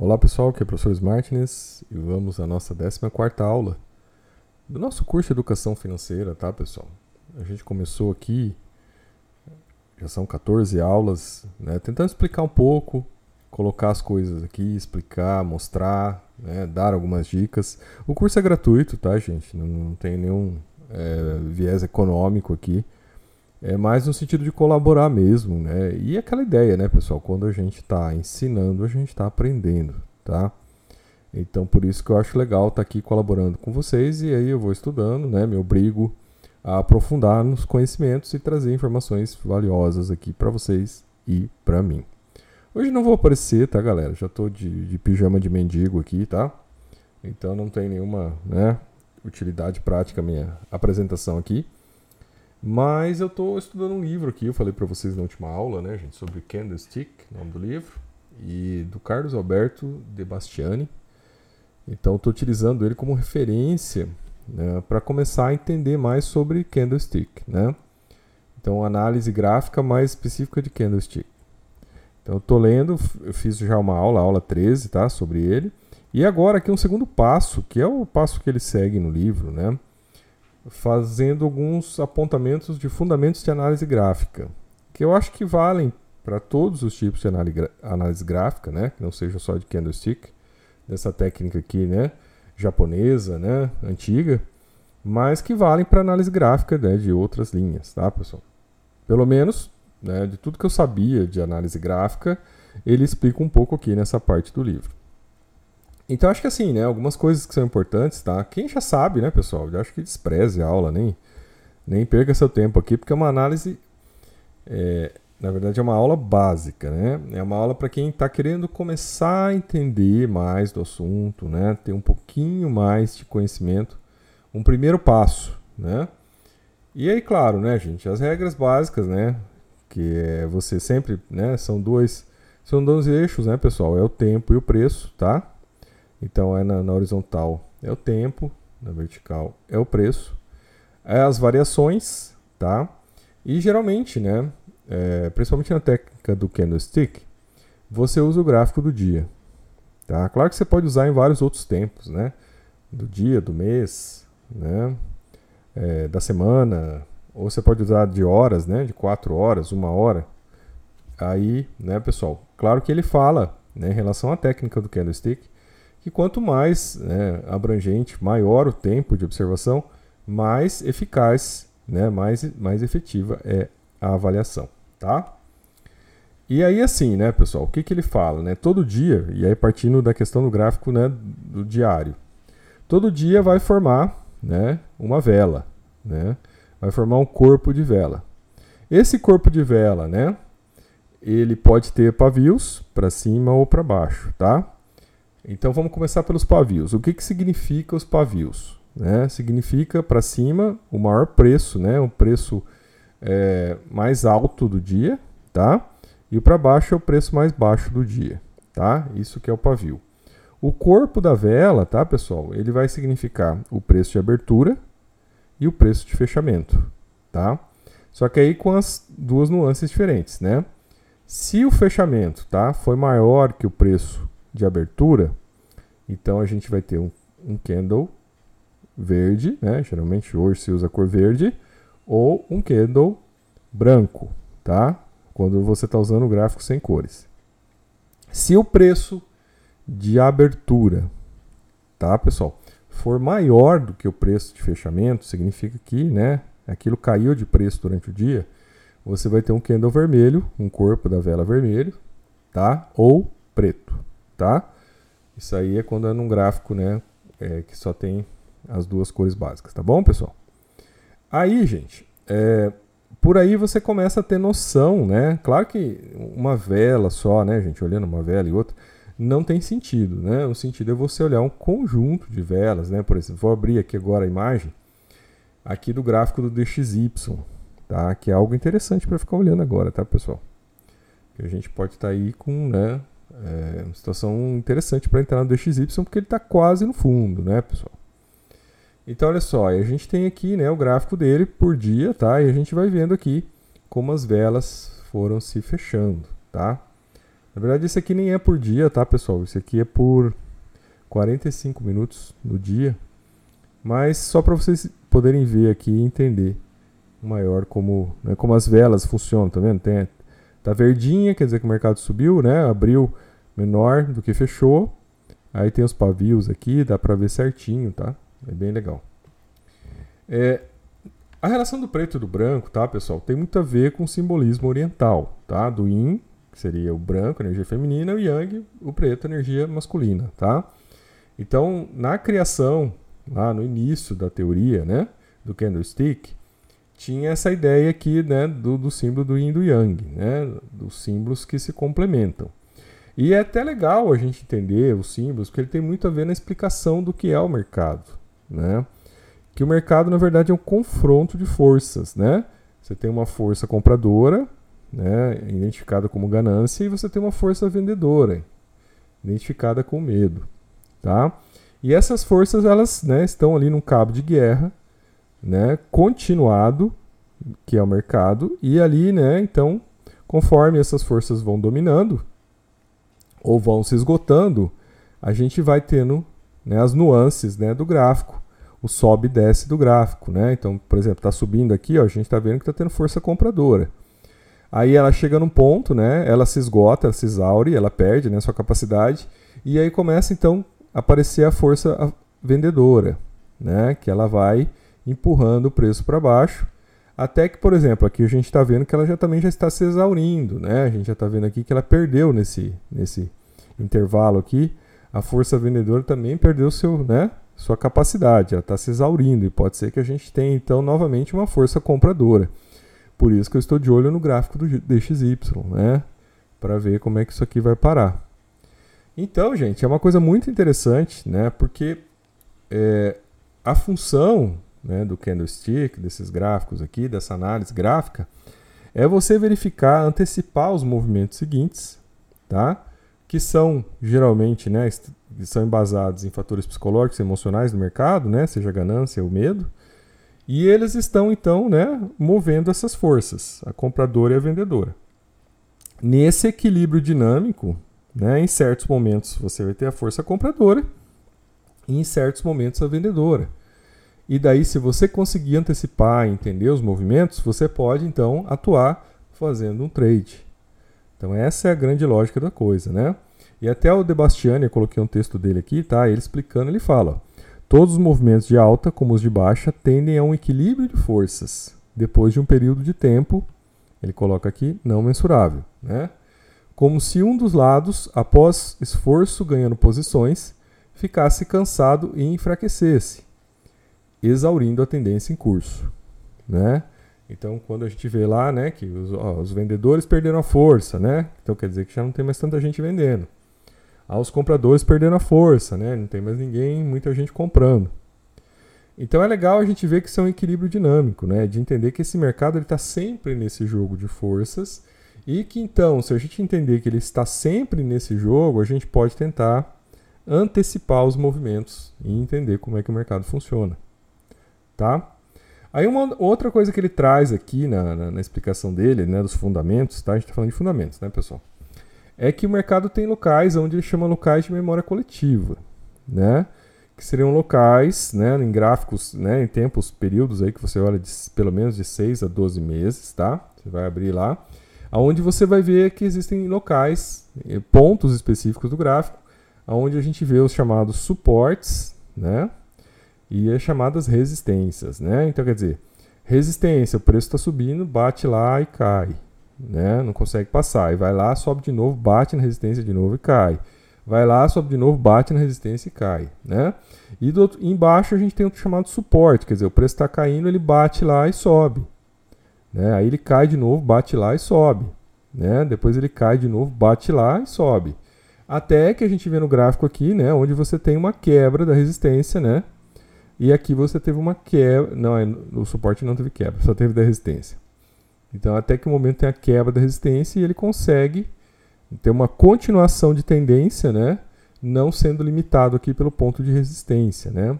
Olá pessoal, aqui é o professor Smartness e vamos à nossa 14 aula do nosso curso de Educação Financeira, tá pessoal? A gente começou aqui, já são 14 aulas, né, tentando explicar um pouco, colocar as coisas aqui, explicar, mostrar, né, dar algumas dicas. O curso é gratuito, tá gente? Não, não tem nenhum é, viés econômico aqui. É mais no sentido de colaborar mesmo, né? E aquela ideia, né, pessoal? Quando a gente está ensinando, a gente está aprendendo, tá? Então, por isso que eu acho legal estar tá aqui colaborando com vocês e aí eu vou estudando, né? Me obrigo a aprofundar nos conhecimentos e trazer informações valiosas aqui para vocês e para mim. Hoje não vou aparecer, tá, galera? Já estou de, de pijama de mendigo aqui, tá? Então não tem nenhuma, né, utilidade prática minha apresentação aqui. Mas eu estou estudando um livro aqui, eu falei para vocês na última aula, né, gente, sobre Candlestick, nome do livro, e do Carlos Alberto de Bastiani. Então estou utilizando ele como referência né, para começar a entender mais sobre Candlestick, né? Então análise gráfica mais específica de Candlestick. Então estou lendo, eu fiz já uma aula, aula 13, tá, sobre ele. E agora aqui um segundo passo, que é o passo que ele segue no livro, né? Fazendo alguns apontamentos de fundamentos de análise gráfica, que eu acho que valem para todos os tipos de análise gráfica, né? Que não seja só de candlestick, dessa técnica aqui, né? Japonesa, né? Antiga, mas que valem para análise gráfica né? de outras linhas, tá, pessoal? Pelo menos, né? De tudo que eu sabia de análise gráfica, ele explica um pouco aqui nessa parte do livro. Então acho que assim, né, algumas coisas que são importantes, tá? Quem já sabe, né, pessoal? Eu acho que despreze a aula, nem, nem perca seu tempo aqui, porque é uma análise, é, na verdade é uma aula básica, né? É uma aula para quem está querendo começar a entender mais do assunto, né? Ter um pouquinho mais de conhecimento, um primeiro passo, né? E aí, claro, né, gente, as regras básicas, né, que é você sempre, né, são dois, são dois eixos, né, pessoal? É o tempo e o preço, tá? Então é na, na horizontal é o tempo, na vertical é o preço, é as variações, tá? E geralmente, né, é, principalmente na técnica do candlestick, você usa o gráfico do dia, tá? Claro que você pode usar em vários outros tempos, né? Do dia, do mês, né? É, da semana, ou você pode usar de horas, né? De quatro horas, uma hora. Aí, né, pessoal? Claro que ele fala, né, em relação à técnica do candlestick, que quanto mais né, abrangente, maior o tempo de observação, mais eficaz, né, mais, mais efetiva é a avaliação, tá? E aí assim, né, pessoal, o que, que ele fala, né? Todo dia, e aí partindo da questão do gráfico, né, do diário, todo dia vai formar, né, uma vela, né? Vai formar um corpo de vela. Esse corpo de vela, né, ele pode ter pavios para cima ou para baixo, tá? Então vamos começar pelos pavios. O que, que significa os pavios? Né? Significa para cima o maior preço, né? o preço é, mais alto do dia, tá? E para baixo é o preço mais baixo do dia, tá? Isso que é o pavio. O corpo da vela, tá, pessoal? Ele vai significar o preço de abertura e o preço de fechamento, tá? Só que aí com as duas nuances diferentes, né? Se o fechamento, tá, foi maior que o preço de abertura, então a gente vai ter um, um candle verde, né? Geralmente hoje se usa cor verde, ou um candle branco, tá? Quando você está usando o gráfico sem cores. Se o preço de abertura, tá, pessoal, for maior do que o preço de fechamento, significa que, né, aquilo caiu de preço durante o dia, você vai ter um candle vermelho, um corpo da vela vermelho, tá? Ou preto tá? Isso aí é quando é num gráfico, né, é, que só tem as duas cores básicas, tá bom, pessoal? Aí, gente, é, por aí você começa a ter noção, né? Claro que uma vela só, né, gente, olhando uma vela e outra, não tem sentido, né? O sentido é você olhar um conjunto de velas, né? Por exemplo, vou abrir aqui agora a imagem aqui do gráfico do DXY, tá? Que é algo interessante para ficar olhando agora, tá, pessoal? Que a gente pode estar tá aí com, né, é uma situação interessante para entrar no DXY, porque ele está quase no fundo, né, pessoal? Então, olha só, a gente tem aqui né, o gráfico dele por dia, tá? E a gente vai vendo aqui como as velas foram se fechando, tá? Na verdade, esse aqui nem é por dia, tá, pessoal? Esse aqui é por 45 minutos no dia. Mas só para vocês poderem ver aqui e entender maior como, né, como as velas funcionam, tá vendo? Tem, tá verdinha, quer dizer que o mercado subiu, né? Abriu menor do que fechou. Aí tem os pavios aqui, dá para ver certinho, tá? É bem legal. É, a relação do preto e do branco, tá, pessoal, tem muito a ver com o simbolismo oriental, tá? Do yin, que seria o branco, energia feminina, o yang, o preto, energia masculina, tá? Então, na criação, lá no início da teoria, né, do candlestick, tinha essa ideia aqui, né, do, do símbolo do yin e do yang, né, dos símbolos que se complementam. E é até legal a gente entender os símbolos, porque ele tem muito a ver na explicação do que é o mercado, né? Que o mercado, na verdade, é um confronto de forças, né? Você tem uma força compradora, né, identificada como ganância, e você tem uma força vendedora, identificada com medo, tá? E essas forças, elas, né, estão ali num cabo de guerra, né, continuado, que é o mercado, e ali, né, então, conforme essas forças vão dominando, ou vão se esgotando, a gente vai tendo né, as nuances né, do gráfico, o sobe e desce do gráfico. Né? Então, por exemplo, está subindo aqui, ó, a gente está vendo que está tendo força compradora. Aí ela chega num ponto, né, ela se esgota, ela se exaure, ela perde né, sua capacidade, e aí começa então a aparecer a força vendedora, né, que ela vai empurrando o preço para baixo, até que, por exemplo, aqui a gente está vendo que ela já também já está se exaurindo, né? A gente já está vendo aqui que ela perdeu nesse, nesse intervalo aqui. A força vendedora também perdeu seu, né, sua capacidade, ela está se exaurindo e pode ser que a gente tenha então novamente uma força compradora. Por isso que eu estou de olho no gráfico do DXY, né? Para ver como é que isso aqui vai parar. Então, gente, é uma coisa muito interessante, né? Porque é, a função né, do candlestick, desses gráficos aqui, dessa análise gráfica, é você verificar, antecipar os movimentos seguintes, tá? que são geralmente né, são embasados em fatores psicológicos e emocionais do mercado, né, seja ganância ou medo, e eles estão então né, movendo essas forças, a compradora e a vendedora. Nesse equilíbrio dinâmico, né, em certos momentos você vai ter a força compradora e em certos momentos a vendedora. E daí, se você conseguir antecipar e entender os movimentos, você pode então atuar fazendo um trade. Então, essa é a grande lógica da coisa, né? E até o Debastiani, eu coloquei um texto dele aqui, tá? Ele explicando, ele fala: todos os movimentos de alta, como os de baixa, tendem a um equilíbrio de forças depois de um período de tempo, ele coloca aqui, não mensurável, né? Como se um dos lados, após esforço ganhando posições, ficasse cansado e enfraquecesse exaurindo a tendência em curso, né? Então, quando a gente vê lá, né, que os, ó, os, vendedores perderam a força, né? Então quer dizer que já não tem mais tanta gente vendendo. Ah, os compradores perderam a força, né? Não tem mais ninguém, muita gente comprando. Então é legal a gente ver que isso é um equilíbrio dinâmico, né? De entender que esse mercado está sempre nesse jogo de forças e que então, se a gente entender que ele está sempre nesse jogo, a gente pode tentar antecipar os movimentos e entender como é que o mercado funciona tá? Aí uma outra coisa que ele traz aqui na, na, na, explicação dele, né, dos fundamentos, tá? A gente está falando de fundamentos, né, pessoal? É que o mercado tem locais onde ele chama locais de memória coletiva, né? Que seriam locais, né, em gráficos, né, em tempos, períodos aí que você olha de pelo menos de 6 a 12 meses, tá? Você vai abrir lá, aonde você vai ver que existem locais, eh, pontos específicos do gráfico, aonde a gente vê os chamados suportes, né? E as chamadas resistências, né? Então quer dizer, resistência, o preço está subindo, bate lá e cai, né? Não consegue passar, e vai lá, sobe de novo, bate na resistência de novo e cai. Vai lá, sobe de novo, bate na resistência e cai, né? E do outro, embaixo a gente tem o chamado suporte, quer dizer, o preço está caindo, ele bate lá e sobe, né? Aí ele cai de novo, bate lá e sobe, né? Depois ele cai de novo, bate lá e sobe. Até que a gente vê no gráfico aqui, né, onde você tem uma quebra da resistência, né? E aqui você teve uma quebra. Não, é, o suporte não teve quebra, só teve da resistência. Então, até que o momento tem a quebra da resistência e ele consegue ter uma continuação de tendência, né? Não sendo limitado aqui pelo ponto de resistência, né?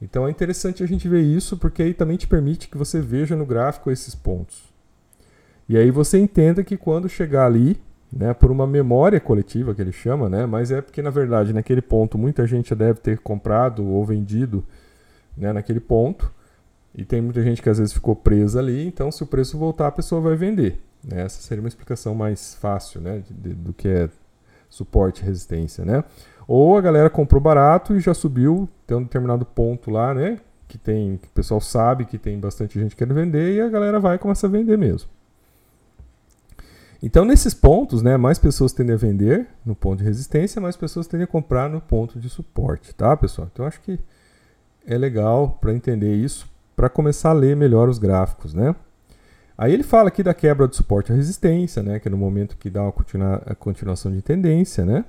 Então é interessante a gente ver isso, porque aí também te permite que você veja no gráfico esses pontos. E aí você entenda que quando chegar ali, né, por uma memória coletiva que ele chama, né, mas é porque na verdade naquele ponto muita gente deve ter comprado ou vendido né, naquele ponto e tem muita gente que às vezes ficou presa ali, então se o preço voltar a pessoa vai vender. Né? Essa seria uma explicação mais fácil né, de, de, do que é suporte e resistência. Né? Ou a galera comprou barato e já subiu, tem um determinado ponto lá, né? Que tem, que o pessoal sabe que tem bastante gente querendo vender e a galera vai e começa a vender mesmo. Então, nesses pontos, né, mais pessoas tendem a vender no ponto de resistência, mais pessoas tendem a comprar no ponto de suporte, tá, pessoal? Então, acho que é legal para entender isso, para começar a ler melhor os gráficos, né? Aí ele fala aqui da quebra do suporte à resistência, né, que é no momento que dá uma continua a continuação de tendência, né?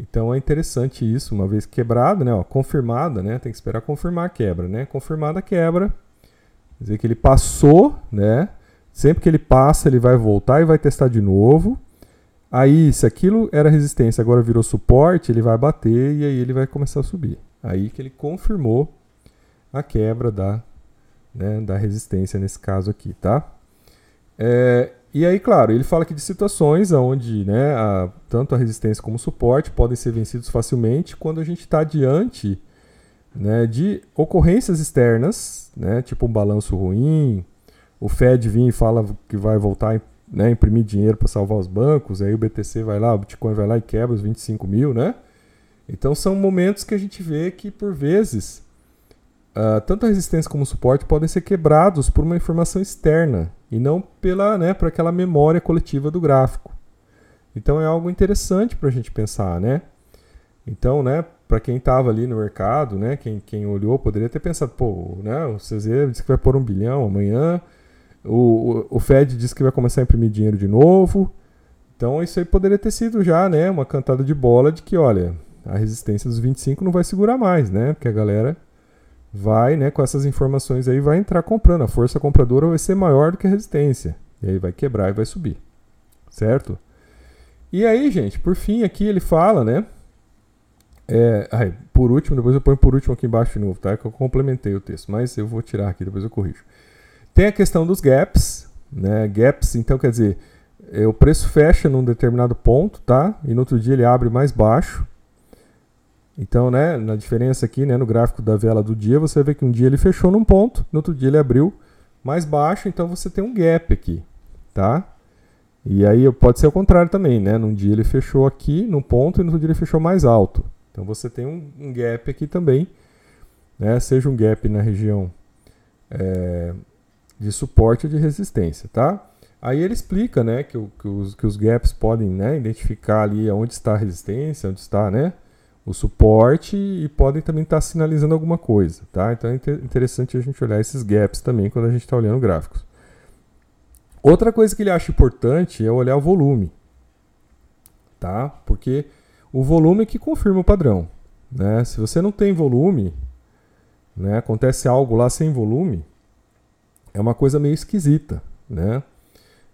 Então é interessante isso, uma vez quebrado, né, ó, confirmada, né, tem que esperar confirmar a quebra, né? Confirmada a quebra, quer dizer que ele passou, né? Sempre que ele passa, ele vai voltar e vai testar de novo. Aí, se aquilo era resistência, agora virou suporte, ele vai bater e aí ele vai começar a subir. Aí que ele confirmou a quebra da né, da resistência nesse caso aqui, tá? É, e aí, claro, ele fala aqui de situações onde né, a, tanto a resistência como o suporte podem ser vencidos facilmente quando a gente está diante né, de ocorrências externas, né, tipo um balanço ruim, o Fed vir e fala que vai voltar né, imprimir dinheiro para salvar os bancos, aí o BTC vai lá, o Bitcoin vai lá e quebra os 25 mil, né? Então são momentos que a gente vê que, por vezes, Uh, tanto a resistência como o suporte podem ser quebrados por uma informação externa e não pela, né, por aquela memória coletiva do gráfico. Então é algo interessante para a gente pensar, né? Então, né, para quem estava ali no mercado, né, quem, quem olhou poderia ter pensado, pô, né, o CZ disse que vai pôr um bilhão amanhã, o, o, o Fed disse que vai começar a imprimir dinheiro de novo. Então isso aí poderia ter sido já, né, uma cantada de bola de que, olha, a resistência dos 25 não vai segurar mais, né? Porque a galera vai, né, com essas informações aí, vai entrar comprando. A força compradora vai ser maior do que a resistência. E aí vai quebrar e vai subir. Certo? E aí, gente, por fim, aqui ele fala, né? É, por último, depois eu ponho por último aqui embaixo de novo, tá? Que eu complementei o texto, mas eu vou tirar aqui, depois eu corrijo. Tem a questão dos gaps, né? Gaps, então quer dizer, é, o preço fecha num determinado ponto, tá? E no outro dia ele abre mais baixo. Então, né, na diferença aqui, né, no gráfico da vela do dia, você vê que um dia ele fechou num ponto, no outro dia ele abriu mais baixo, então você tem um gap aqui, tá? E aí pode ser o contrário também, né? Num dia ele fechou aqui num ponto e no outro dia ele fechou mais alto. Então você tem um, um gap aqui também, né? Seja um gap na região é, de suporte ou de resistência, tá? Aí ele explica, né, que, que, os, que os gaps podem, né, identificar ali onde está a resistência, onde está, né, o suporte e podem também estar sinalizando alguma coisa, tá? Então é interessante a gente olhar esses gaps também quando a gente está olhando gráficos. Outra coisa que ele acha importante é olhar o volume, tá? Porque o volume é que confirma o padrão, né? Se você não tem volume, né? Acontece algo lá sem volume, é uma coisa meio esquisita, né?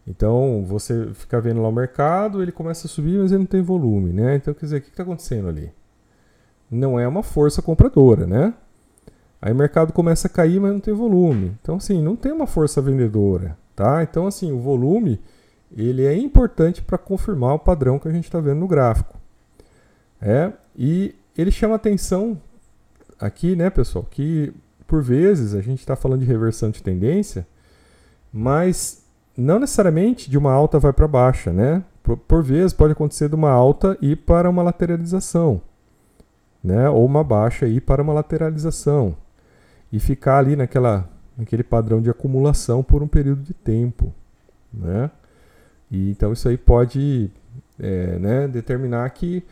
Então você fica vendo lá o mercado, ele começa a subir, mas ele não tem volume, né? Então quer dizer, o que está acontecendo ali? Não é uma força compradora, né? Aí o mercado começa a cair, mas não tem volume. Então, assim, não tem uma força vendedora, tá? Então, assim, o volume, ele é importante para confirmar o padrão que a gente está vendo no gráfico. É, e ele chama atenção aqui, né, pessoal, que por vezes a gente está falando de reversão de tendência, mas não necessariamente de uma alta vai para baixa, né? Por, por vezes pode acontecer de uma alta e para uma lateralização né, ou uma baixa aí para uma lateralização e ficar ali naquela, naquele padrão de acumulação por um período de tempo, né? E então isso aí pode é, né, determinar que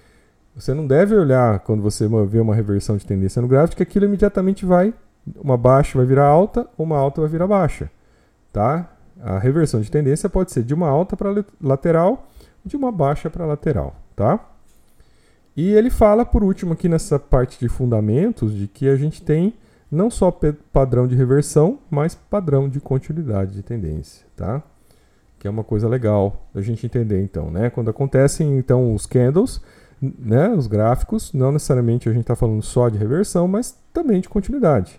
você não deve olhar quando você vê uma reversão de tendência no gráfico que aquilo imediatamente vai uma baixa vai virar alta, uma alta vai virar baixa, tá? A reversão de tendência pode ser de uma alta para lateral, de uma baixa para lateral, tá? E ele fala, por último, aqui nessa parte de fundamentos, de que a gente tem não só padrão de reversão, mas padrão de continuidade de tendência, tá? Que é uma coisa legal da gente entender, então, né? Quando acontecem, então, os candles, né, os gráficos, não necessariamente a gente está falando só de reversão, mas também de continuidade.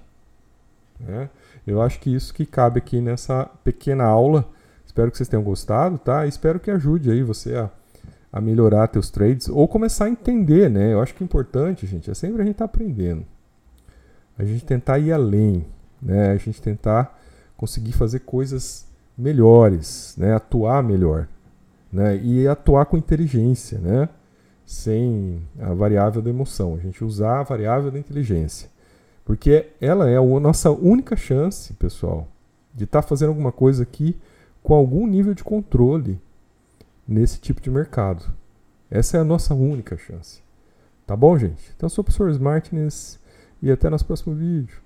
Né? Eu acho que isso que cabe aqui nessa pequena aula Espero que vocês tenham gostado, tá? Espero que ajude aí você a, a melhorar teus trades ou começar a entender, né? Eu acho que é importante, gente, é sempre a gente estar tá aprendendo. A gente tentar ir além, né? A gente tentar conseguir fazer coisas melhores, né? Atuar melhor, né? E atuar com inteligência, né? Sem a variável da emoção. A gente usar a variável da inteligência. Porque ela é a nossa única chance, pessoal, de estar tá fazendo alguma coisa aqui com algum nível de controle nesse tipo de mercado. Essa é a nossa única chance. Tá bom, gente? Então, eu sou o professor Martinez e até nosso próximo vídeo.